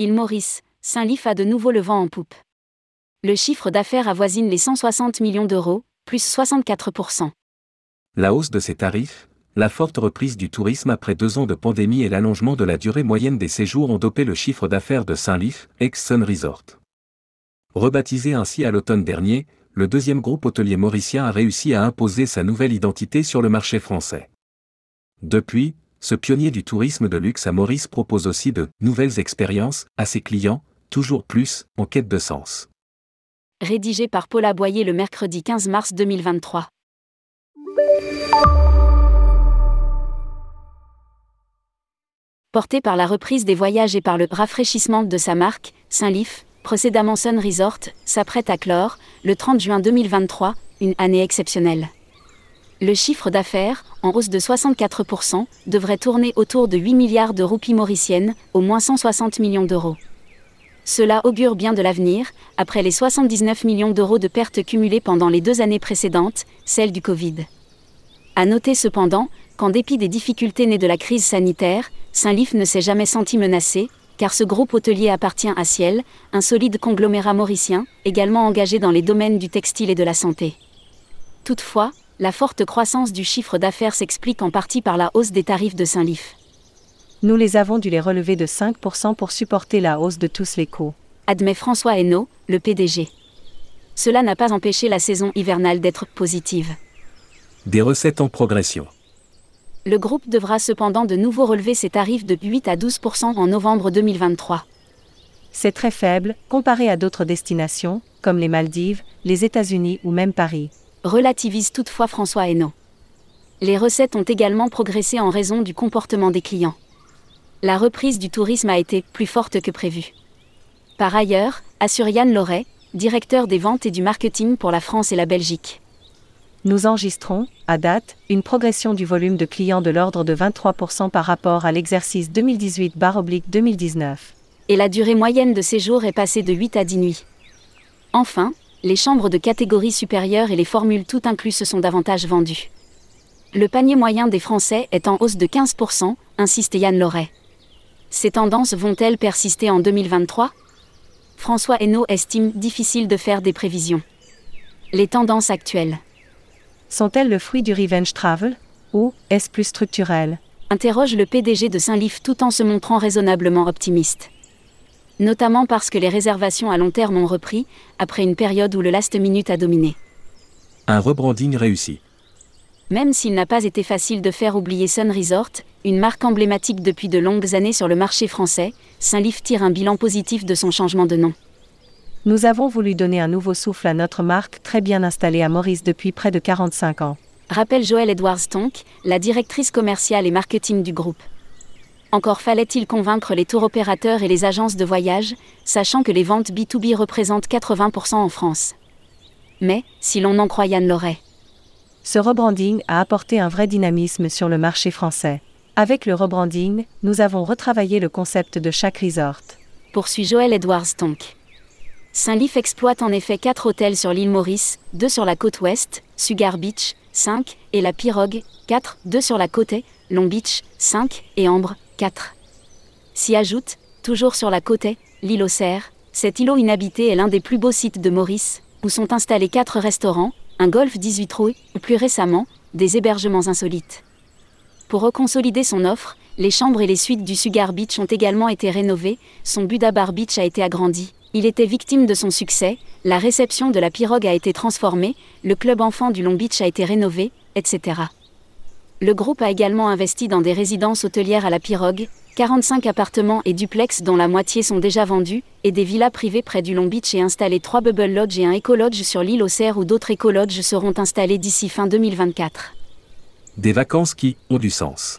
île Maurice, Saint-Lif a de nouveau le vent en poupe. Le chiffre d'affaires avoisine les 160 millions d'euros, plus 64%. La hausse de ces tarifs, la forte reprise du tourisme après deux ans de pandémie et l'allongement de la durée moyenne des séjours ont dopé le chiffre d'affaires de Saint-Lif, ex-Sun Resort. Rebaptisé ainsi à l'automne dernier, le deuxième groupe hôtelier mauricien a réussi à imposer sa nouvelle identité sur le marché français. Depuis, ce pionnier du tourisme de luxe à Maurice propose aussi de nouvelles expériences à ses clients, toujours plus en quête de sens. Rédigé par Paula Boyer le mercredi 15 mars 2023. Porté par la reprise des voyages et par le rafraîchissement de sa marque, Saint-Lif, précédemment Sun Resort, s'apprête à clore, le 30 juin 2023, une année exceptionnelle. Le chiffre d'affaires, en hausse de 64%, devrait tourner autour de 8 milliards de roupies mauriciennes, au moins 160 millions d'euros. Cela augure bien de l'avenir, après les 79 millions d'euros de pertes cumulées pendant les deux années précédentes, celles du Covid. À noter cependant, qu'en dépit des difficultés nées de la crise sanitaire, Saint-Lif ne s'est jamais senti menacé, car ce groupe hôtelier appartient à Ciel, un solide conglomérat mauricien, également engagé dans les domaines du textile et de la santé. Toutefois, la forte croissance du chiffre d'affaires s'explique en partie par la hausse des tarifs de Saint-Lif. Nous les avons dû les relever de 5% pour supporter la hausse de tous les coûts. Admet François Hainaut, le PDG. Cela n'a pas empêché la saison hivernale d'être positive. Des recettes en progression. Le groupe devra cependant de nouveau relever ses tarifs de 8 à 12% en novembre 2023. C'est très faible, comparé à d'autres destinations, comme les Maldives, les États-Unis ou même Paris. Relativise toutefois François Hainaut. Les recettes ont également progressé en raison du comportement des clients. La reprise du tourisme a été plus forte que prévu. Par ailleurs, assure Yann Loret, directeur des ventes et du marketing pour la France et la Belgique. Nous enregistrons, à date, une progression du volume de clients de l'ordre de 23% par rapport à l'exercice 2018-2019. Et la durée moyenne de séjour est passée de 8 à 10 nuits. Enfin, les chambres de catégorie supérieure et les formules tout inclus se sont davantage vendues. Le panier moyen des Français est en hausse de 15%, insiste Yann Loret. Ces tendances vont-elles persister en 2023 François Hainaut estime difficile de faire des prévisions. Les tendances actuelles sont-elles le fruit du revenge travel Ou est-ce plus structurel? Interroge le PDG de Saint-Lif tout en se montrant raisonnablement optimiste. Notamment parce que les réservations à long terme ont repris, après une période où le last minute a dominé. Un rebranding réussi. Même s'il n'a pas été facile de faire oublier Sun Resort, une marque emblématique depuis de longues années sur le marché français, Saint-Lif tire un bilan positif de son changement de nom. Nous avons voulu donner un nouveau souffle à notre marque très bien installée à Maurice depuis près de 45 ans. Rappelle Joël Edwards Tonk, la directrice commerciale et marketing du groupe. Encore fallait-il convaincre les tours opérateurs et les agences de voyage, sachant que les ventes B2B représentent 80% en France. Mais, si l'on en croit Yann Loret. Ce rebranding a apporté un vrai dynamisme sur le marché français. Avec le rebranding, nous avons retravaillé le concept de chaque resort. Poursuit Joël Edwards Tonk. Saint-Lif exploite en effet 4 hôtels sur l'île Maurice, 2 sur la côte ouest, Sugar Beach, 5, et la Pirogue, 4, 2 sur la côte Long Beach, 5, et Ambre, 4. S'y ajoute, toujours sur la côte est, l'île Auxerre, cet îlot inhabité est l'un des plus beaux sites de Maurice, où sont installés 4 restaurants, un golf 18 trous et, plus récemment, des hébergements insolites. Pour reconsolider son offre, les chambres et les suites du Sugar Beach ont également été rénovées, son Buda Bar Beach a été agrandi, il était victime de son succès, la réception de la pirogue a été transformée, le club enfant du Long Beach a été rénové, etc. Le groupe a également investi dans des résidences hôtelières à la pirogue, 45 appartements et duplex dont la moitié sont déjà vendus, et des villas privées près du Long Beach et installé trois Bubble Lodge et un Eco Lodge sur l'île Auxerre où d'autres Eco Lodge seront installés d'ici fin 2024. Des vacances qui ont du sens.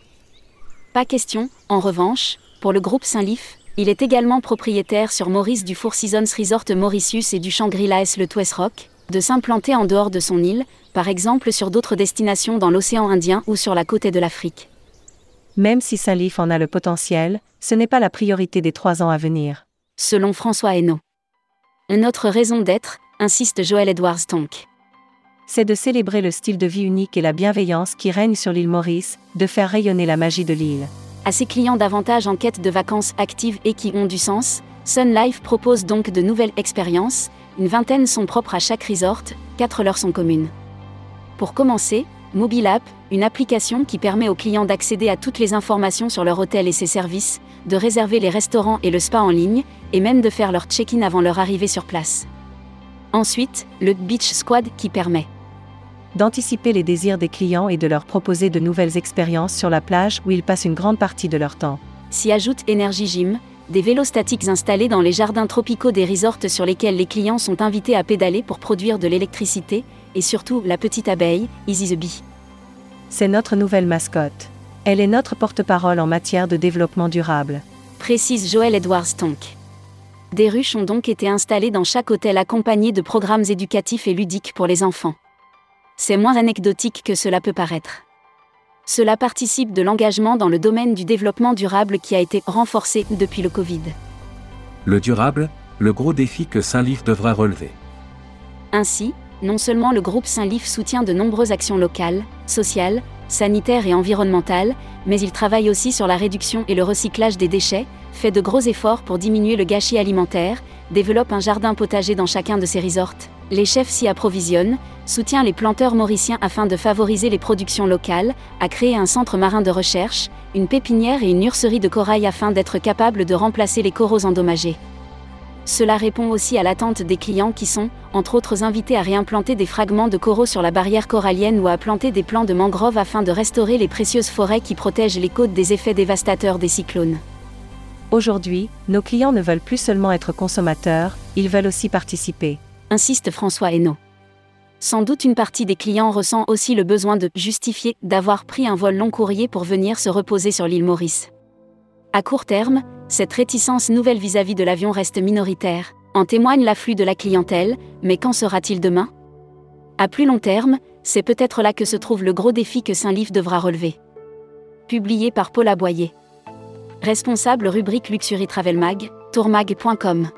Pas question, en revanche, pour le groupe Saint-Lif, il est également propriétaire sur Maurice du Four Seasons Resort Mauritius et du Shangri-La le Twist Rock, de s'implanter en dehors de son île, par exemple sur d'autres destinations dans l'océan Indien ou sur la côte de l'Afrique. Même si Saint-Lif en a le potentiel, ce n'est pas la priorité des trois ans à venir. Selon François Hainaut. Une autre raison d'être, insiste Joël Edwards Tonk. C'est de célébrer le style de vie unique et la bienveillance qui règne sur l'île Maurice, de faire rayonner la magie de l'île à ses clients davantage en quête de vacances actives et qui ont du sens, Sun Life propose donc de nouvelles expériences, une vingtaine sont propres à chaque resort, quatre leur sont communes. Pour commencer, Mobile App, une application qui permet aux clients d'accéder à toutes les informations sur leur hôtel et ses services, de réserver les restaurants et le spa en ligne, et même de faire leur check-in avant leur arrivée sur place. Ensuite, le Beach Squad qui permet d'anticiper les désirs des clients et de leur proposer de nouvelles expériences sur la plage où ils passent une grande partie de leur temps. S'y ajoute Energy Gym, des vélos statiques installés dans les jardins tropicaux des resorts sur lesquels les clients sont invités à pédaler pour produire de l'électricité, et surtout la petite abeille, Easy the Bee. C'est notre nouvelle mascotte. Elle est notre porte-parole en matière de développement durable. Précise Joël Edwards Tonk. Des ruches ont donc été installées dans chaque hôtel accompagnées de programmes éducatifs et ludiques pour les enfants. C'est moins anecdotique que cela peut paraître. Cela participe de l'engagement dans le domaine du développement durable qui a été renforcé depuis le Covid. Le durable, le gros défi que Saint-Lif devra relever. Ainsi, non seulement le groupe Saint-Lif soutient de nombreuses actions locales, sociales, sanitaires et environnementales, mais il travaille aussi sur la réduction et le recyclage des déchets, fait de gros efforts pour diminuer le gâchis alimentaire, développe un jardin potager dans chacun de ses resorts, les chefs s'y approvisionnent, soutient les planteurs mauriciens afin de favoriser les productions locales, a créé un centre marin de recherche, une pépinière et une nurserie de corail afin d'être capable de remplacer les coraux endommagés. Cela répond aussi à l'attente des clients qui sont, entre autres, invités à réimplanter des fragments de coraux sur la barrière corallienne ou à planter des plants de mangrove afin de restaurer les précieuses forêts qui protègent les côtes des effets dévastateurs des cyclones. Aujourd'hui, nos clients ne veulent plus seulement être consommateurs, ils veulent aussi participer. Insiste François Hainaut. Sans doute une partie des clients ressent aussi le besoin de justifier d'avoir pris un vol long courrier pour venir se reposer sur l'île Maurice. À court terme, cette réticence nouvelle vis-à-vis de l'avion reste minoritaire, en témoigne l'afflux de la clientèle, mais qu'en sera-t-il demain? À plus long terme, c'est peut-être là que se trouve le gros défi que Saint-Livre devra relever. Publié par Paul Aboyer. Responsable rubrique Luxury Travel Mag, tourmag.com.